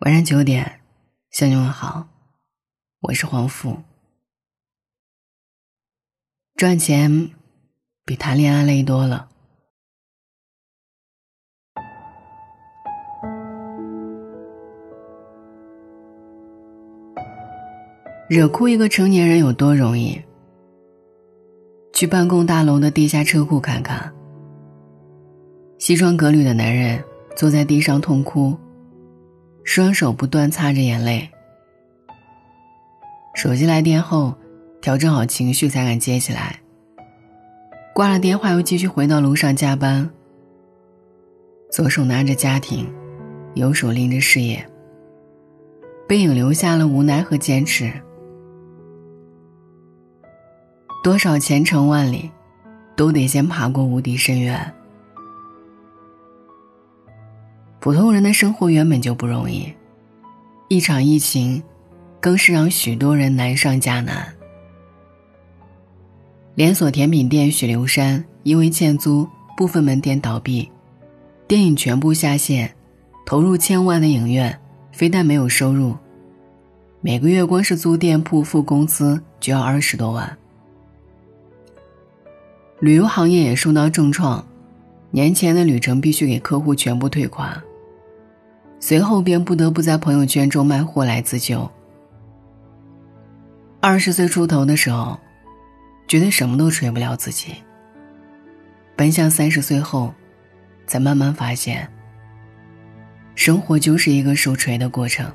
晚上九点，向你问好，我是黄富。赚钱比谈恋爱累多了。惹哭一个成年人有多容易？去办公大楼的地下车库看看，西装革履的男人坐在地上痛哭。双手不断擦着眼泪。手机来电后，调整好情绪才敢接起来。挂了电话又继续回到楼上加班。左手拿着家庭，右手拎着事业。背影留下了无奈和坚持。多少前程万里，都得先爬过无底深渊。普通人的生活原本就不容易，一场疫情，更是让许多人难上加难。连锁甜品店许留山因为欠租，部分门店倒闭，电影全部下线，投入千万的影院，非但没有收入，每个月光是租店铺付工资就要二十多万。旅游行业也受到重创，年前的旅程必须给客户全部退款。随后便不得不在朋友圈中卖货来自救。二十岁出头的时候，觉得什么都锤不了自己。奔向三十岁后，才慢慢发现，生活就是一个受锤的过程。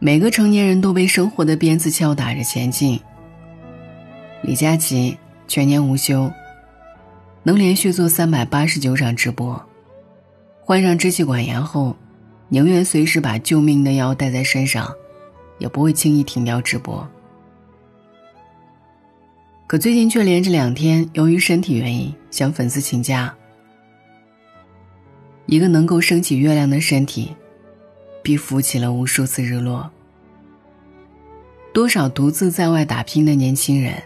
每个成年人都被生活的鞭子敲打着前进。李佳琦全年无休，能连续做三百八十九场直播。患上支气管炎后，宁愿随时把救命的药带在身上，也不会轻易停掉直播。可最近却连着两天，由于身体原因向粉丝请假。一个能够升起月亮的身体，必浮起了无数次日落。多少独自在外打拼的年轻人，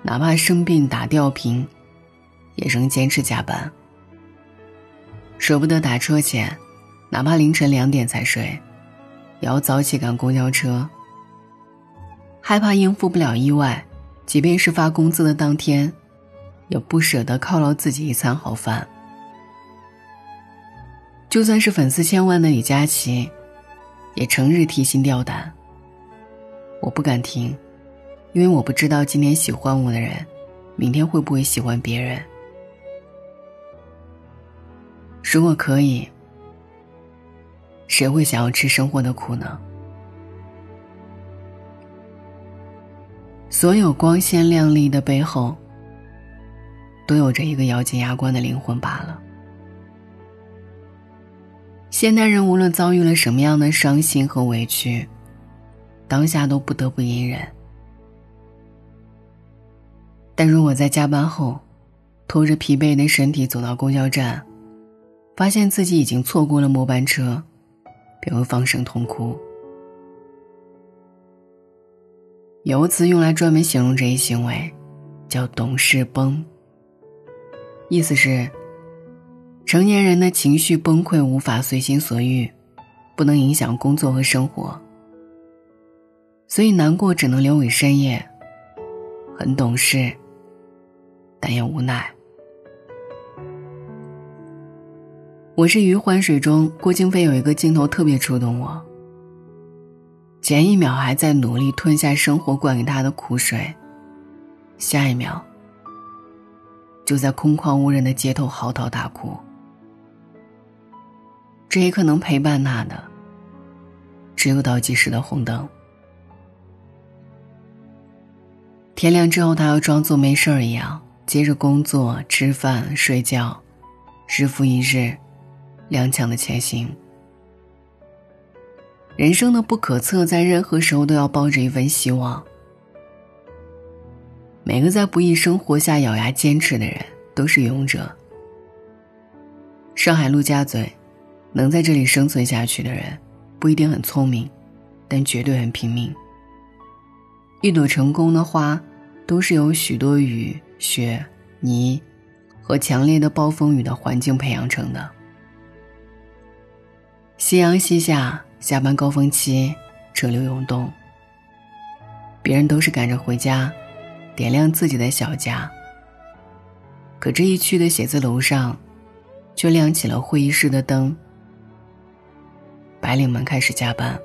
哪怕生病打吊瓶，也仍坚持加班。舍不得打车钱，哪怕凌晨两点才睡，也要早起赶公交车。害怕应付不了意外，即便是发工资的当天，也不舍得犒劳自己一餐好饭。就算是粉丝千万的李佳琦，也成日提心吊胆。我不敢听，因为我不知道今天喜欢我的人，明天会不会喜欢别人。如果可以，谁会想要吃生活的苦呢？所有光鲜亮丽的背后，都有着一个咬紧牙关的灵魂罢了。现代人无论遭遇了什么样的伤心和委屈，当下都不得不隐忍。但如果在加班后，拖着疲惫的身体走到公交站，发现自己已经错过了末班车，便会放声痛哭。有个词用来专门形容这一行为，叫“懂事崩”。意思是，成年人的情绪崩溃无法随心所欲，不能影响工作和生活，所以难过只能留给深夜。很懂事，但也无奈。我是余欢水中郭京飞有一个镜头特别触动我。前一秒还在努力吞下生活灌给他的苦水，下一秒就在空旷无人的街头嚎啕大哭。这一刻能陪伴他的，只有倒计时的红灯。天亮之后，他要装作没事儿一样，接着工作、吃饭、睡觉，日复一日。踉跄的前行，人生的不可测，在任何时候都要抱着一份希望。每个在不易生活下咬牙坚持的人，都是勇者。上海陆家嘴，能在这里生存下去的人，不一定很聪明，但绝对很拼命。一朵成功的花，都是由许多雨、雪、泥和强烈的暴风雨的环境培养成的。夕阳西下，下班高峰期，车流涌动。别人都是赶着回家，点亮自己的小家。可这一区的写字楼上，却亮起了会议室的灯。白领们开始加班。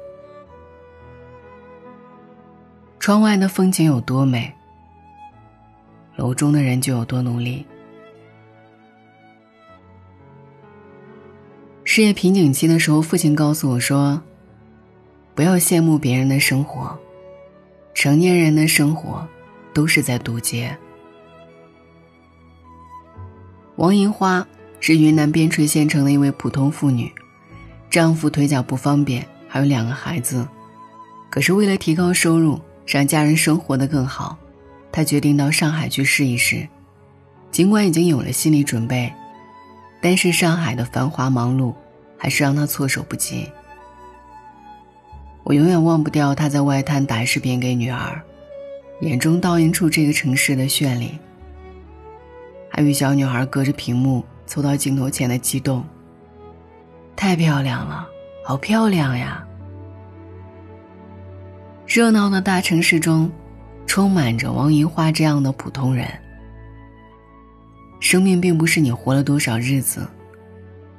窗外的风景有多美，楼中的人就有多努力。事业瓶颈期的时候，父亲告诉我说：“不要羡慕别人的生活，成年人的生活都是在渡劫。”王银花是云南边陲县城的一位普通妇女，丈夫腿脚不方便，还有两个孩子。可是为了提高收入，让家人生活的更好，她决定到上海去试一试。尽管已经有了心理准备，但是上海的繁华忙碌。还是让他措手不及。我永远忘不掉他在外滩打视频给女儿，眼中倒映出这个城市的绚丽。还与小女孩隔着屏幕凑到镜头前的激动。太漂亮了，好漂亮呀！热闹的大城市中，充满着王银花这样的普通人。生命并不是你活了多少日子。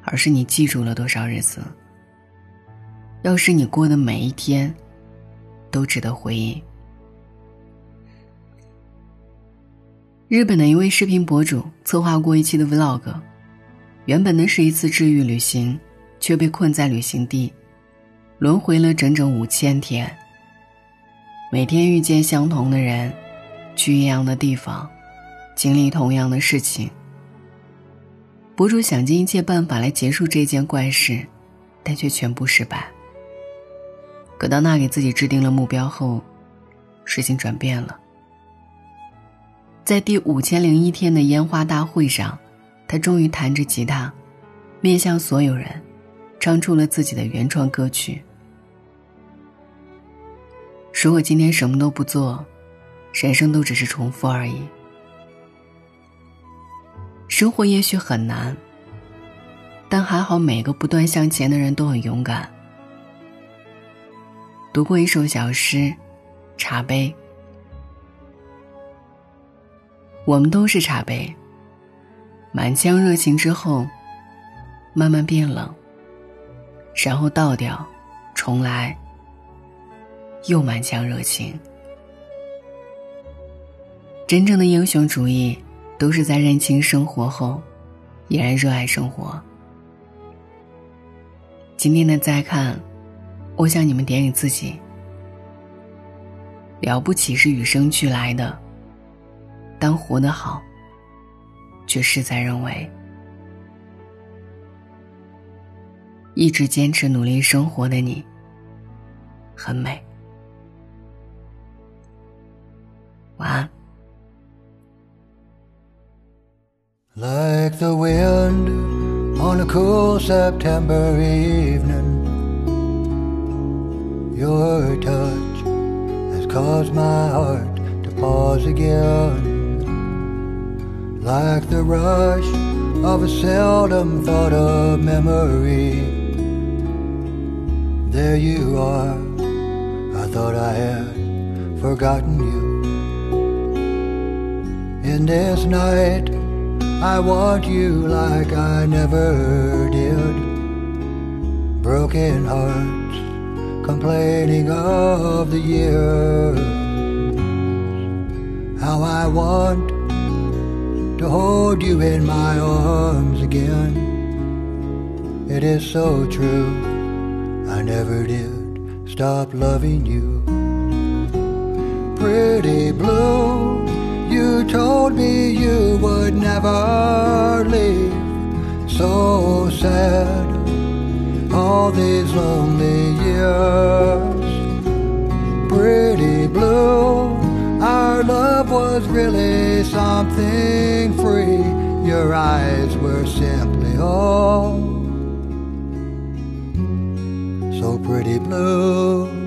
而是你记住了多少日子？要是你过的每一天，都值得回忆。日本的一位视频博主策划过一期的 Vlog，原本呢是一次治愈旅行，却被困在旅行地，轮回了整整五千天。每天遇见相同的人，去一样的地方，经历同样的事情。博主想尽一切办法来结束这件怪事，但却全部失败。葛当娜给自己制定了目标后，事情转变了。在第五千零一天的烟花大会上，他终于弹着吉他，面向所有人，唱出了自己的原创歌曲。如果今天什么都不做，人生都只是重复而已。生活也许很难，但还好每个不断向前的人都很勇敢。读过一首小诗，《茶杯》。我们都是茶杯，满腔热情之后，慢慢变冷，然后倒掉，重来，又满腔热情。真正的英雄主义。都是在认清生活后，依然热爱生活。今天的再看，我想你们点给自己：了不起是与生俱来的，当活得好，却事在人为。一直坚持努力生活的你，很美。晚安。Like the wind on a cool September evening, your touch has caused my heart to pause again. Like the rush of a seldom thought of memory, there you are. I thought I had forgotten you. In this night, I want you like I never did. Broken hearts complaining of the years. How I want to hold you in my arms again. It is so true, I never did stop loving you. Pretty blue you told me you never. So sad, all these lonely years. Pretty blue, our love was really something free. Your eyes were simply all so pretty blue.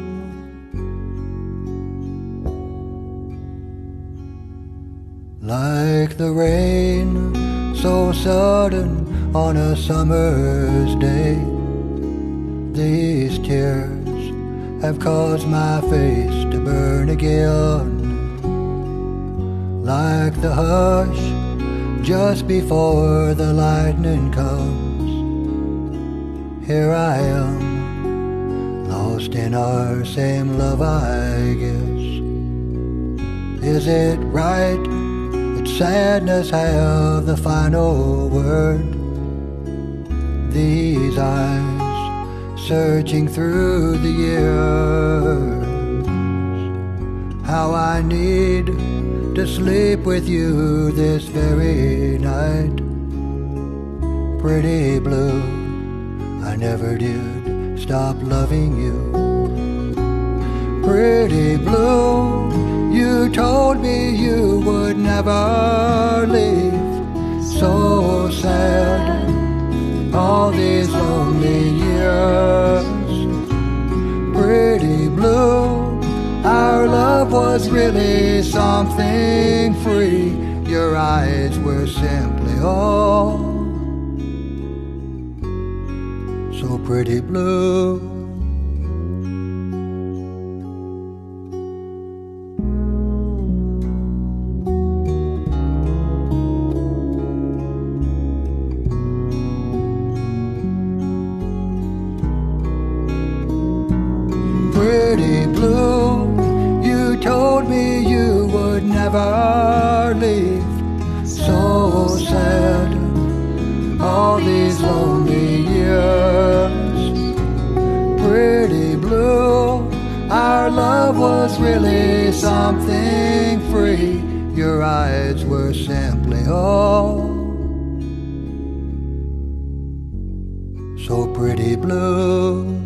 Like the rain, so sudden on a summer's day. These tears have caused my face to burn again, like the hush just before the lightning comes. Here I am, lost in our same love, I guess. Is it right sadness have the final word? These eyes searching through the years. How I need to sleep with you this very night. Pretty blue, I never did stop loving you. Pretty blue, you told me you would never leave. So sad, all these lonely years. Pretty blue, our love was really something free. Your eyes were simply all so pretty blue. Pretty blue, our love was really something free. Your eyes were simply all so pretty blue.